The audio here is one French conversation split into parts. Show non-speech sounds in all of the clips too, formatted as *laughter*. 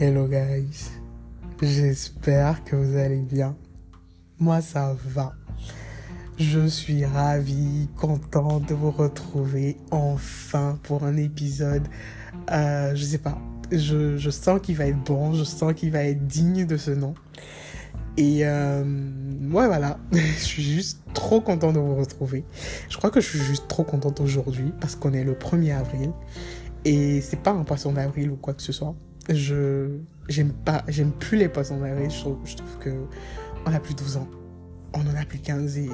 Hello guys, j'espère que vous allez bien. Moi ça va. Je suis ravi, content de vous retrouver enfin pour un épisode. Euh, je sais pas, je, je sens qu'il va être bon, je sens qu'il va être digne de ce nom. Et euh, ouais voilà, *laughs* je suis juste trop content de vous retrouver. Je crois que je suis juste trop contente aujourd'hui parce qu'on est le 1er avril et c'est pas un poisson d'avril ou quoi que ce soit je j'aime pas j'aime plus les poissons d'avril je trouve, je trouve que on a plus de 12 ans. On en a plus 15 et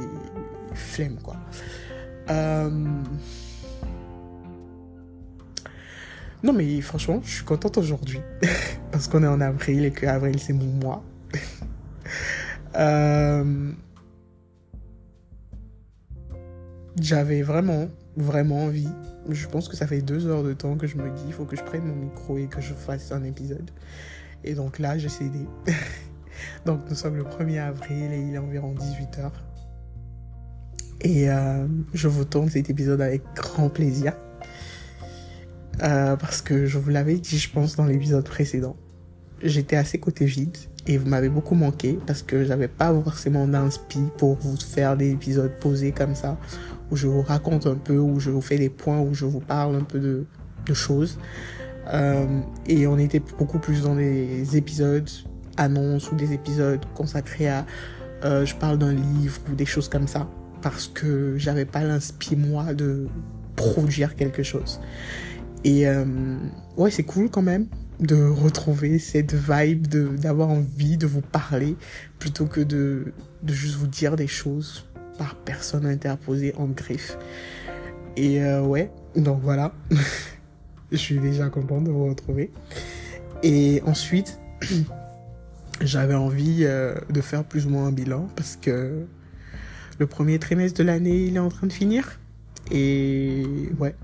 flemme quoi. Euh... non mais franchement je suis contente aujourd'hui. *laughs* Parce qu'on est en avril et que avril c'est mon mois. *laughs* Euh... j'avais vraiment vraiment envie je pense que ça fait deux heures de temps que je me dis, il faut que je prenne mon micro et que je fasse un épisode. Et donc là, j'ai cédé. *laughs* donc nous sommes le 1er avril et il est environ 18h. Et euh, je vous tourne cet épisode avec grand plaisir. Euh, parce que je vous l'avais dit, je pense, dans l'épisode précédent. J'étais assez côté vide et vous m'avez beaucoup manqué parce que j'avais pas forcément d'inspi pour vous faire des épisodes posés comme ça où je vous raconte un peu, où je vous fais des points, où je vous parle un peu de, choses. Euh, et on était beaucoup plus dans des épisodes annonces ou des épisodes consacrés à euh, je parle d'un livre ou des choses comme ça parce que j'avais pas l'inspi moi de produire quelque chose. Et euh, ouais, c'est cool quand même de retrouver cette vibe de d'avoir envie de vous parler plutôt que de de juste vous dire des choses par personne interposée en griffe. Et euh, ouais, donc voilà. *laughs* je suis déjà content de vous retrouver. Et ensuite, *clears throat* j'avais envie euh, de faire plus ou moins un bilan parce que le premier trimestre de l'année, il est en train de finir. Et ouais,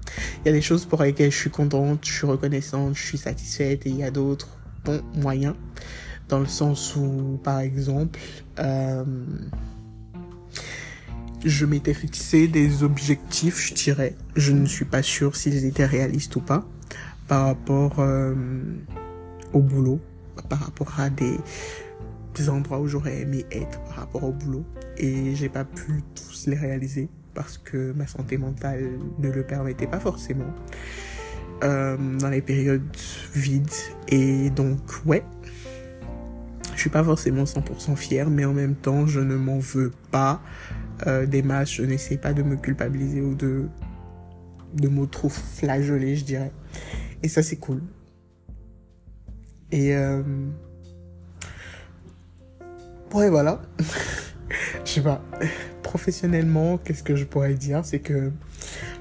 il y a des choses pour lesquelles je suis contente, je suis reconnaissante, je suis satisfaite et il y a d'autres, bon, moyens. Dans le sens où, par exemple, euh, je m'étais fixé des objectifs, je dirais. Je ne suis pas sûr s'ils étaient réalistes ou pas par rapport euh, au boulot, par rapport à des, des endroits où j'aurais aimé être par rapport au boulot. Et j'ai pas pu tous les réaliser parce que ma santé mentale ne le permettait pas forcément euh, dans les périodes vides. Et donc, ouais, je suis pas forcément 100% fière, mais en même temps, je ne m'en veux pas euh, des masses. Je n'essaie pas de me culpabiliser ou de, de m'auto-flageller, je dirais. Et ça, c'est cool. Et euh... ouais, voilà. *laughs* je sais pas. Professionnellement, qu'est-ce que je pourrais dire, c'est que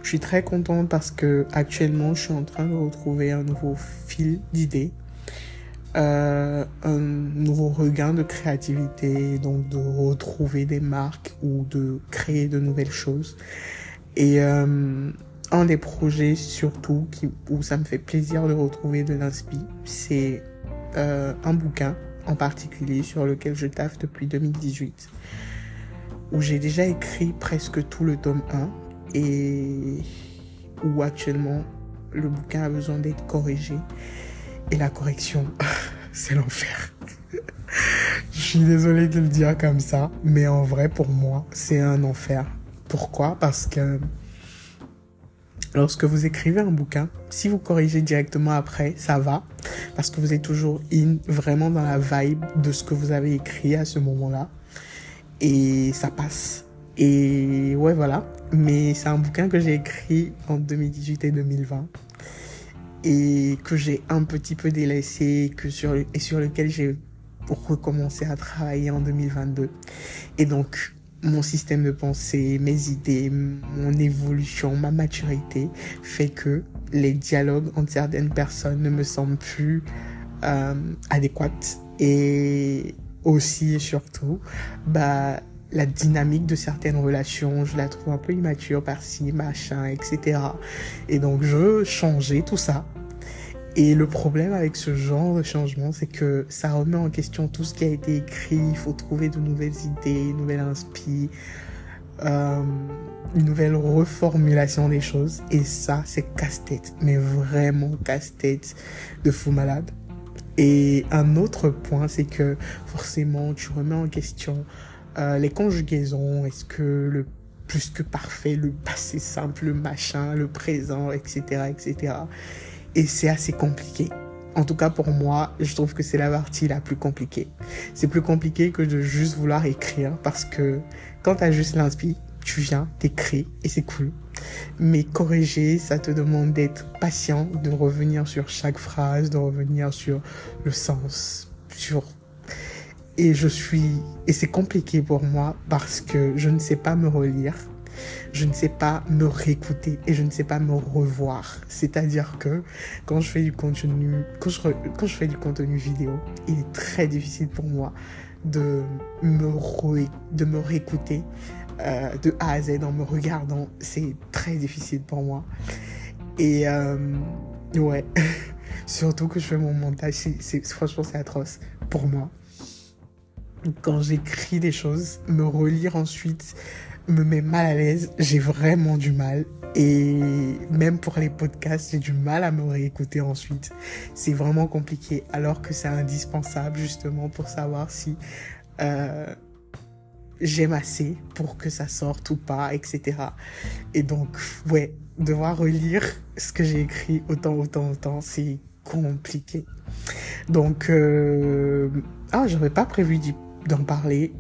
je suis très contente parce que actuellement, je suis en train de retrouver un nouveau fil d'idées euh, un nouveau regain de créativité, donc de retrouver des marques ou de créer de nouvelles choses. Et euh, un des projets surtout qui, où ça me fait plaisir de retrouver de l'inspi, c'est euh, un bouquin en particulier sur lequel je taffe depuis 2018, où j'ai déjà écrit presque tout le tome 1 et où actuellement le bouquin a besoin d'être corrigé et la correction, *laughs* c'est l'enfer. Je suis désolé de le dire comme ça, mais en vrai, pour moi, c'est un enfer. Pourquoi? Parce que lorsque vous écrivez un bouquin, si vous corrigez directement après, ça va, parce que vous êtes toujours in, vraiment dans la vibe de ce que vous avez écrit à ce moment-là, et ça passe. Et ouais, voilà. Mais c'est un bouquin que j'ai écrit en 2018 et 2020 et que j'ai un petit peu délaissé que sur et sur lequel j'ai recommencé à travailler en 2022. Et donc, mon système de pensée, mes idées, mon évolution, ma maturité fait que les dialogues entre certaines personnes ne me semblent plus euh, adéquates. Et aussi et surtout, bah, la dynamique de certaines relations, je la trouve un peu immature par-ci, machin, etc. Et donc je changeais tout ça. Et le problème avec ce genre de changement, c'est que ça remet en question tout ce qui a été écrit. Il faut trouver de nouvelles idées, de nouvelles inspi, euh, une nouvelle reformulation des choses. Et ça, c'est casse-tête, mais vraiment casse-tête de fou malade. Et un autre point, c'est que forcément, tu remets en question euh, les conjugaisons. Est-ce que le plus que parfait, le passé simple, le machin, le présent, etc., etc. Et c'est assez compliqué. En tout cas, pour moi, je trouve que c'est la partie la plus compliquée. C'est plus compliqué que de juste vouloir écrire parce que quand tu as juste l'inspi, tu viens, t'écris et c'est cool. Mais corriger, ça te demande d'être patient, de revenir sur chaque phrase, de revenir sur le sens, sur et je suis et c'est compliqué pour moi parce que je ne sais pas me relire je ne sais pas me réécouter et je ne sais pas me revoir. C'est-à-dire que quand je fais du contenu, quand je, fais du contenu vidéo, il est très difficile pour moi de me, de me réécouter euh, de A à Z en me regardant. C'est très difficile pour moi. Et euh, ouais, *laughs* surtout que je fais mon montage, c'est, franchement c'est atroce pour moi quand j'écris des choses, me relire ensuite me met mal à l'aise. J'ai vraiment du mal. Et même pour les podcasts, j'ai du mal à me réécouter ensuite. C'est vraiment compliqué. Alors que c'est indispensable justement pour savoir si euh, j'aime assez pour que ça sorte ou pas, etc. Et donc, ouais, devoir relire ce que j'ai écrit autant, autant, autant, c'est compliqué. Donc, euh... ah, j'aurais pas prévu d'en parler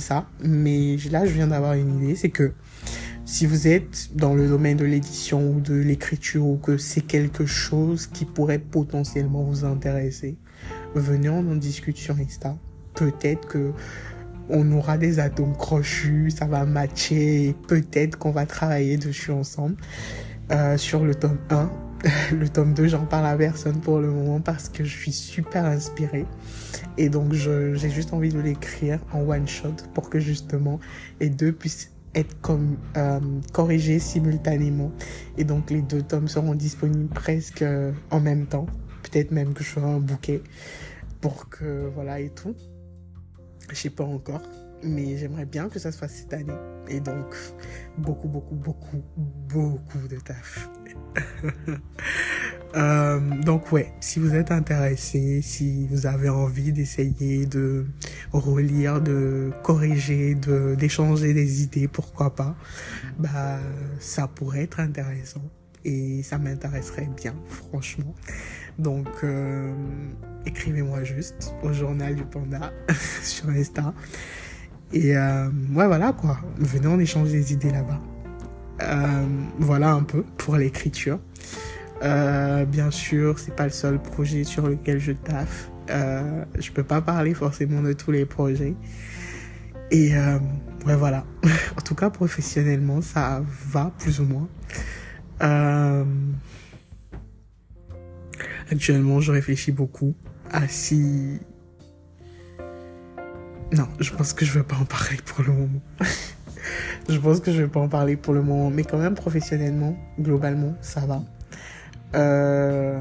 ça, mais là je viens d'avoir une idée, c'est que si vous êtes dans le domaine de l'édition ou de l'écriture ou que c'est quelque chose qui pourrait potentiellement vous intéresser, venez en discute sur Insta. Peut-être que on aura des atomes crochus, ça va matcher, peut-être qu'on va travailler dessus ensemble. Euh, sur le tome 1, *laughs* le tome 2, j'en parle à personne pour le moment parce que je suis super inspirée. Et donc, j'ai juste envie de l'écrire en one shot pour que justement les deux puissent être euh, corrigés simultanément. Et donc, les deux tomes seront disponibles presque euh, en même temps. Peut-être même que je ferai un bouquet pour que voilà et tout. Je sais pas encore mais j'aimerais bien que ça se fasse cette année. Et donc, beaucoup, beaucoup, beaucoup, beaucoup de taf. *laughs* euh, donc, ouais, si vous êtes intéressé, si vous avez envie d'essayer de relire, de corriger, de, d'échanger des idées, pourquoi pas, bah, ça pourrait être intéressant. Et ça m'intéresserait bien, franchement. Donc, euh, écrivez-moi juste au journal du panda *laughs* sur Insta. Et euh, ouais, voilà quoi. Venez on échange des idées là-bas. Euh, voilà un peu pour l'écriture. Euh, bien sûr, c'est pas le seul projet sur lequel je taffe. Euh, je peux pas parler forcément de tous les projets. Et euh, ouais, voilà. *laughs* en tout cas, professionnellement, ça va plus ou moins. Actuellement, je réfléchis beaucoup à si non, je pense que je vais pas en parler pour le moment. *laughs* je pense que je vais pas en parler pour le moment, mais quand même professionnellement, globalement, ça va. Euh...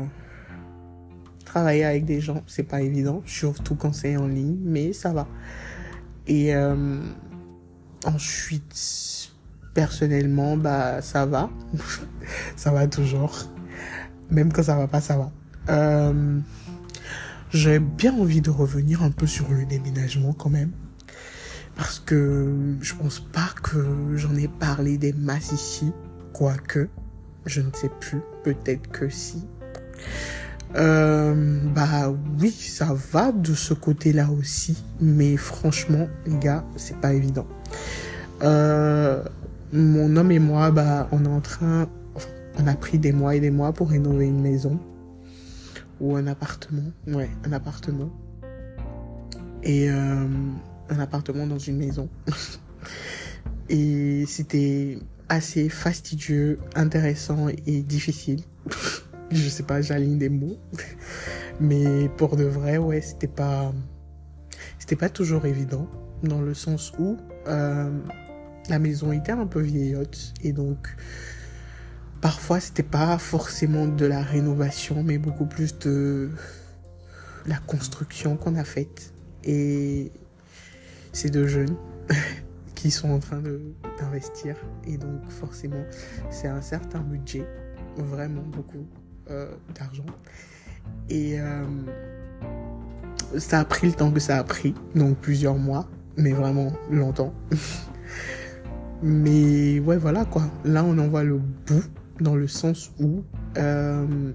Travailler avec des gens, c'est pas évident, surtout quand c'est en ligne, mais ça va. Et euh... ensuite, personnellement, bah ça va, *laughs* ça va toujours. Même quand ça va pas, ça va. Euh j'ai bien envie de revenir un peu sur le déménagement quand même. Parce que je pense pas que j'en ai parlé des masses ici. Quoique, je ne sais plus. Peut-être que si. Euh, bah oui, ça va de ce côté-là aussi. Mais franchement, les gars, c'est pas évident. Euh, mon homme et moi, bah, on est en train, on a pris des mois et des mois pour rénover une maison ou un appartement. Ouais, un appartement. Et euh, un appartement dans une maison. *laughs* et c'était assez fastidieux, intéressant et difficile. *laughs* Je sais pas, j'aligne des mots. *laughs* Mais pour de vrai, ouais, c'était pas, c'était pas toujours évident dans le sens où euh, la maison était un peu vieillotte et donc Parfois, c'était pas forcément de la rénovation, mais beaucoup plus de la construction qu'on a faite. Et ces deux jeunes *laughs* qui sont en train d'investir. Et donc, forcément, c'est un certain budget, vraiment beaucoup euh, d'argent. Et euh, ça a pris le temps que ça a pris, donc plusieurs mois, mais vraiment longtemps. *laughs* mais ouais, voilà quoi. Là, on en voit le bout dans le sens où euh,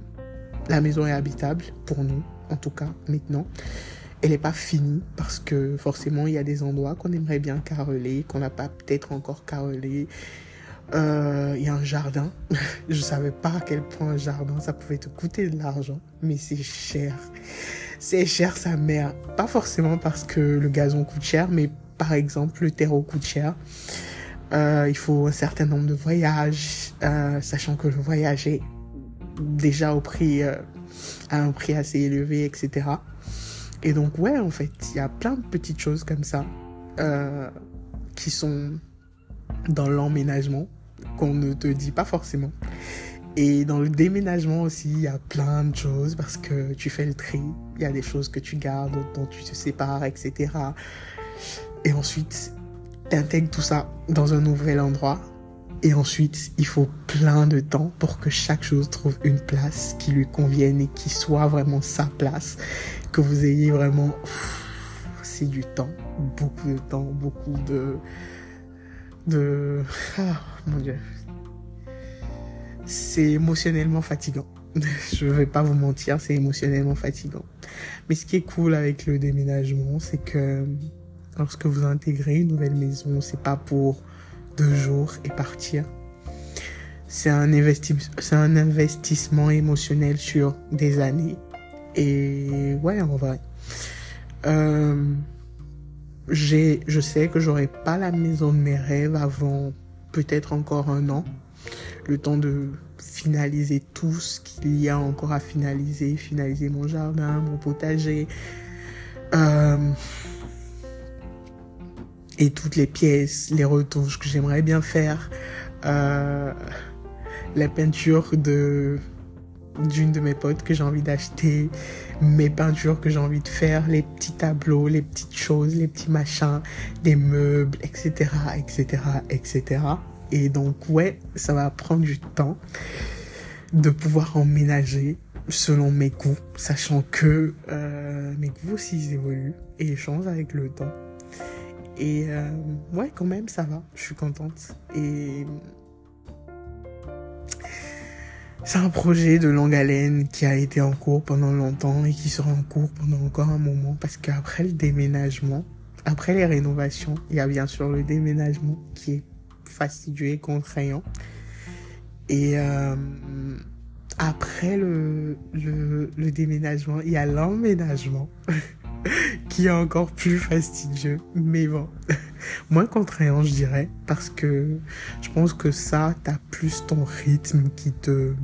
la maison est habitable pour nous, en tout cas maintenant. Elle n'est pas finie parce que forcément il y a des endroits qu'on aimerait bien caroler, qu'on n'a pas peut-être encore carrelé. Euh, il y a un jardin. *laughs* Je savais pas à quel point un jardin ça pouvait te coûter de l'argent, mais c'est cher. C'est cher sa mère. Pas forcément parce que le gazon coûte cher, mais par exemple le terreau coûte cher. Euh, il faut un certain nombre de voyages, euh, sachant que le voyage est déjà au prix, à un prix assez élevé, etc. Et donc ouais, en fait, il y a plein de petites choses comme ça qui sont dans l'emménagement qu'on ne te dit pas forcément. Et dans le déménagement aussi, il y a plein de choses parce que tu fais le tri. Il y a des choses que tu gardes, dont tu te sépares, etc. Et ensuite, tu intègres tout ça dans un nouvel endroit. Et ensuite, il faut plein de temps pour que chaque chose trouve une place qui lui convienne et qui soit vraiment sa place. Que vous ayez vraiment... C'est du temps, beaucoup de temps, beaucoup de de... Ah, mon Dieu. C'est émotionnellement fatigant. *laughs* Je vais pas vous mentir, c'est émotionnellement fatigant. Mais ce qui est cool avec le déménagement, c'est que lorsque vous intégrez une nouvelle maison, c'est pas pour deux jours et partir. C'est un, c'est un investissement émotionnel sur des années. Et ouais, en vrai. Euh, je sais que j'aurai pas la maison de mes rêves avant peut-être encore un an. Le temps de finaliser tout ce qu'il y a encore à finaliser, finaliser mon jardin, mon potager, euh, et toutes les pièces, les retouches que j'aimerais bien faire, euh, la peinture de d'une de mes potes que j'ai envie d'acheter, mes peintures que j'ai envie de faire, les petits tableaux, les petites choses, les petits machins, des meubles, etc., etc., etc. Et donc, ouais, ça va prendre du temps de pouvoir emménager selon mes goûts, sachant que euh, mes goûts aussi évoluent et changent avec le temps. Et euh, ouais, quand même, ça va. Je suis contente. Et c'est un projet de longue haleine qui a été en cours pendant longtemps et qui sera en cours pendant encore un moment parce qu'après le déménagement, après les rénovations, il y a bien sûr le déménagement qui est fastidieux et contraignant. Et euh, après le, le, le déménagement, il y a l'emménagement *laughs* qui est encore plus fastidieux. Mais bon, *laughs* moins contraignant, je dirais, parce que je pense que ça, t'as plus ton rythme qui te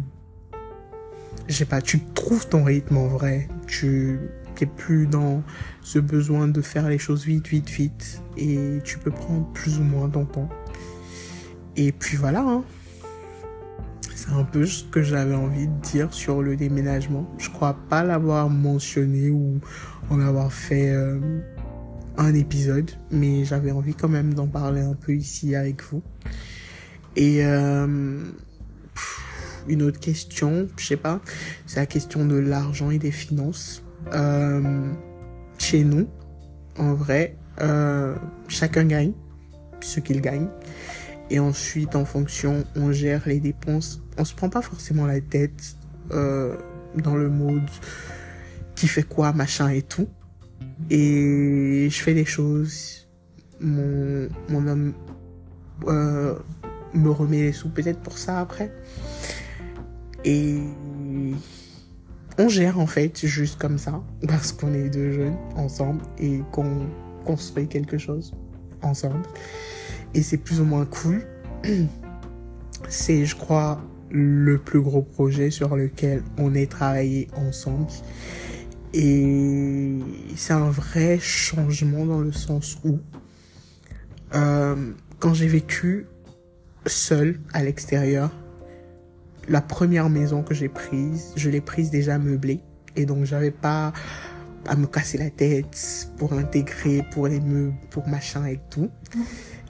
je sais pas, tu trouves ton rythme en vrai. Tu n'es plus dans ce besoin de faire les choses vite, vite, vite. Et tu peux prendre plus ou moins ton temps. Et puis voilà. Hein. C'est un peu ce que j'avais envie de dire sur le déménagement. Je crois pas l'avoir mentionné ou en avoir fait euh, un épisode, mais j'avais envie quand même d'en parler un peu ici avec vous. Et euh, une autre question, je sais pas, c'est la question de l'argent et des finances. Euh, chez nous, en vrai, chacun gagne ce qu'il gagne. Et ensuite, en fonction, on gère les dépenses. On se prend pas forcément la tête euh, dans le mode qui fait quoi, machin et tout. Et je fais des choses. Mon, mon homme euh, me remet les sous peut-être pour ça après. Et on gère en fait juste comme ça, parce qu'on est deux jeunes ensemble et qu'on construit quelque chose ensemble. Et c'est plus ou moins cool. *clears throat* C'est, je crois, le plus gros projet sur lequel on est travaillé ensemble. Et c'est un vrai changement dans le sens où, euh, quand j'ai vécu seul à l'extérieur, la première maison que j'ai prise, je l'ai prise déjà meublée. Et donc, j'avais pas à me casser la tête pour l'intégrer, pour les meubles, pour machin et tout.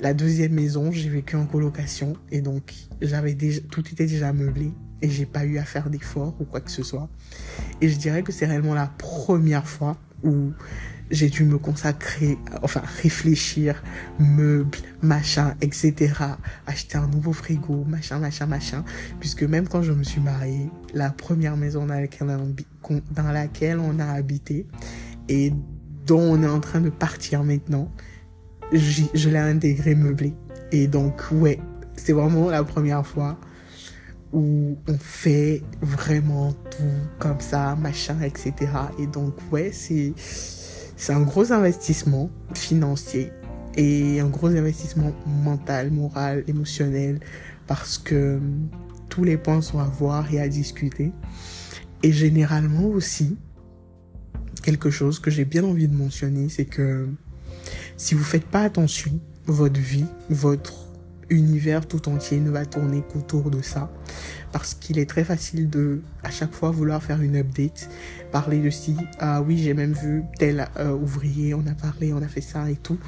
La deuxième maison, j'ai vécu en colocation. Et donc, j'avais déjà, tout était déjà meublé. Et j'ai pas eu à faire d'efforts ou quoi que ce soit. Et je dirais que c'est réellement la première fois où j'ai dû me consacrer, enfin réfléchir, meubles, machin, etc. Acheter un nouveau frigo, machin, machin, machin. Puisque même quand je me suis mariée, la première maison dans laquelle on a, dans laquelle on a habité et dont on est en train de partir maintenant, je l'ai intégré meublé. Et donc, ouais, c'est vraiment la première fois où on fait vraiment tout comme ça, machin, etc. Et donc, ouais, c'est, c'est un gros investissement financier et un gros investissement mental, moral, émotionnel, parce que tous les points sont à voir et à discuter. Et généralement aussi, quelque chose que j'ai bien envie de mentionner, c'est que si vous faites pas attention, votre vie, votre univers tout entier ne va tourner qu'autour de ça. Parce qu'il est très facile de, à chaque fois, vouloir faire une update, parler de si, ah oui, j'ai même vu tel euh, ouvrier, on a parlé, on a fait ça et tout.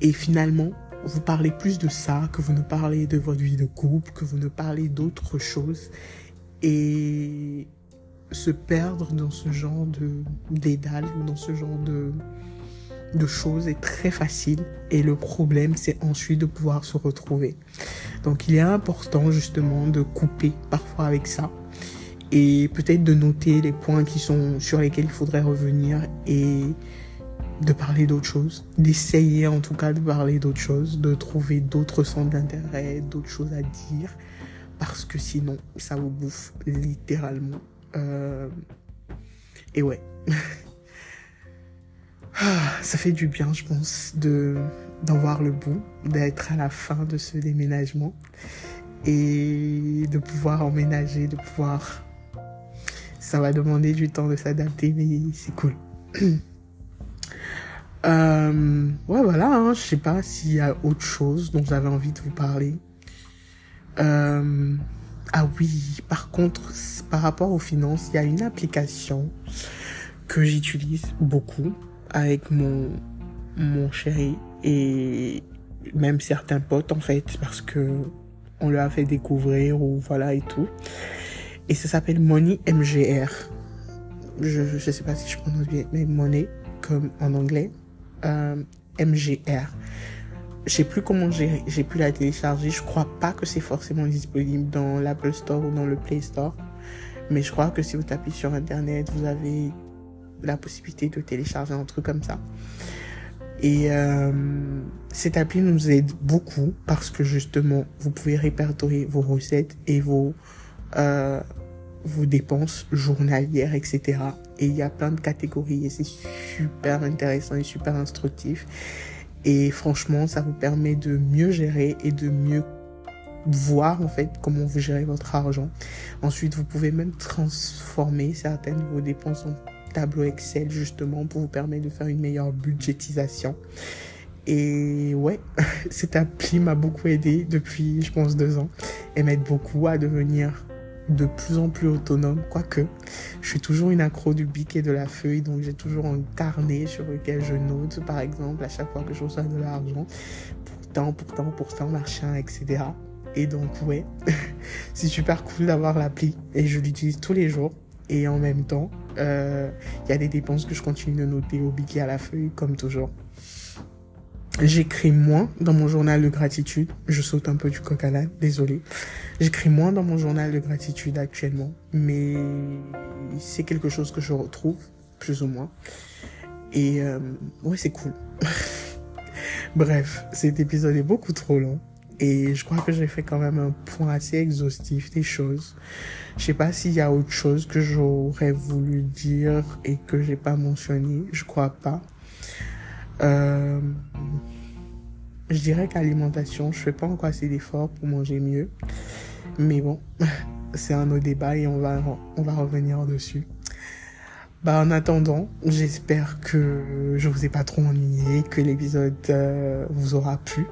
Et finalement, vous parlez plus de ça que vous ne parlez de votre vie de couple, que vous ne parlez d'autres choses. Et se perdre dans ce genre de dédale dans ce genre de de choses est très facile et le problème c'est ensuite de pouvoir se retrouver. Donc il est important justement de couper parfois avec ça et peut-être de noter les points qui sont sur lesquels il faudrait revenir et de parler d'autres choses, d'essayer en tout cas de parler d'autres choses, de trouver d'autres centres d'intérêt, d'autres choses à dire parce que sinon ça vous bouffe littéralement. Euh, et ouais. *laughs* Ah, ça fait du bien, je pense, de d'en voir le bout, d'être à la fin de ce déménagement et de pouvoir emménager, de pouvoir. Ça va demander du temps de s'adapter, mais c'est cool. *clears throat* euh, ouais, voilà, hein, je sais pas s'il y a autre chose dont j'avais envie de vous parler. Euh, ah oui, par contre, par rapport aux finances, il y a une application que j'utilise beaucoup avec mon, mon chéri et même certains potes en fait parce que on leur a fait découvrir ou voilà et tout. Et ça s'appelle Money MGR. Je, je sais pas si je prononce bien, mais Money comme en anglais. Euh, MGR. Je sais plus comment j'ai pu la télécharger. Je crois pas que c'est forcément disponible dans l'Apple Store ou dans le Play Store. Mais je crois que si vous tapez sur Internet, vous avez la possibilité de télécharger un truc comme ça. Et euh, cette appli nous aide beaucoup parce que justement, vous pouvez répertorier vos recettes et vos, euh, vos dépenses journalières, etc. Et il y a plein de catégories et c'est super intéressant et super instructif. Et franchement, ça vous permet de mieux gérer et de mieux voir en fait comment vous gérez votre argent. Ensuite, vous pouvez même transformer certaines de vos dépenses en tableau Excel justement pour vous permettre de faire une meilleure budgétisation. Et ouais, *laughs* cette appli m'a beaucoup aidé depuis, je pense, deux ans et m'aide beaucoup à devenir de plus en plus autonome, quoique je suis toujours une accro du bic et de la feuille, donc j'ai toujours un carnet sur lequel je note, par exemple, à chaque fois que je reçois de l'argent, pourtant, pourtant, pourtant, machin, etc. Et donc, ouais, *laughs* c'est super cool d'avoir l'appli et je l'utilise tous les jours. Et en même temps, euh, il y a des dépenses que je continue de noter au bic et à la feuille, comme toujours. J'écris moins dans mon journal de gratitude. Je saute un peu du coq à l'âne, désolé. J'écris moins dans mon journal de gratitude actuellement, mais c'est quelque chose que je retrouve, plus ou moins. Et euh, ouais, c'est cool. *laughs* Bref, cet épisode est beaucoup trop long. Et je crois que j'ai fait quand même un point assez exhaustif des choses. Je sais pas s'il y a autre chose que j'aurais voulu dire et que j'ai pas mentionné. Je crois pas. Euh, je dirais qu'alimentation, je fais pas encore assez d'efforts pour manger mieux. Mais bon, *laughs* c'est un autre débat et on va, on va revenir dessus. Bah, en attendant, j'espère que je vous ai pas trop ennuyé, que l'épisode euh, vous aura plu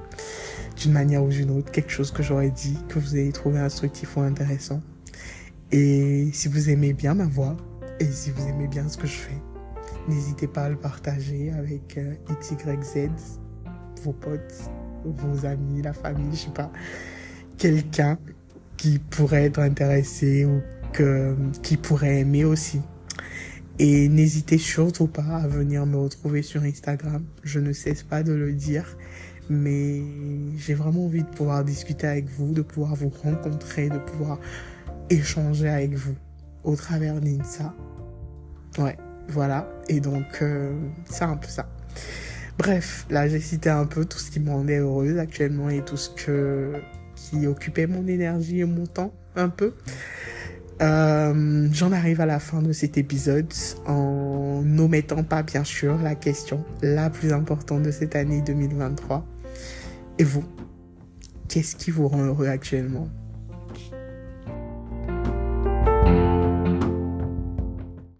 d'une manière ou d'une autre, quelque chose que j'aurais dit, que vous ayez trouvé instructif ou intéressant. Et si vous aimez bien ma voix, et si vous aimez bien ce que je fais, n'hésitez pas à le partager avec euh, XYZ, vos potes, vos amis, la famille, je sais pas, quelqu'un qui pourrait être intéressé ou que, qui pourrait aimer aussi. Et n'hésitez surtout pas à venir me retrouver sur Instagram. Je ne cesse pas de le dire. Mais j'ai vraiment envie de pouvoir discuter avec vous, de pouvoir vous rencontrer, de pouvoir échanger avec vous au travers d'Insa. Ouais, voilà. Et donc, euh, c'est un peu ça. Bref, là j'ai cité un peu tout ce qui me rendait heureuse actuellement et tout ce que qui occupait mon énergie et mon temps un peu. Euh, J'en arrive à la fin de cet épisode en n'omettant pas bien sûr la question la plus importante de cette année 2023. Et vous, qu'est-ce qui vous rend heureux actuellement?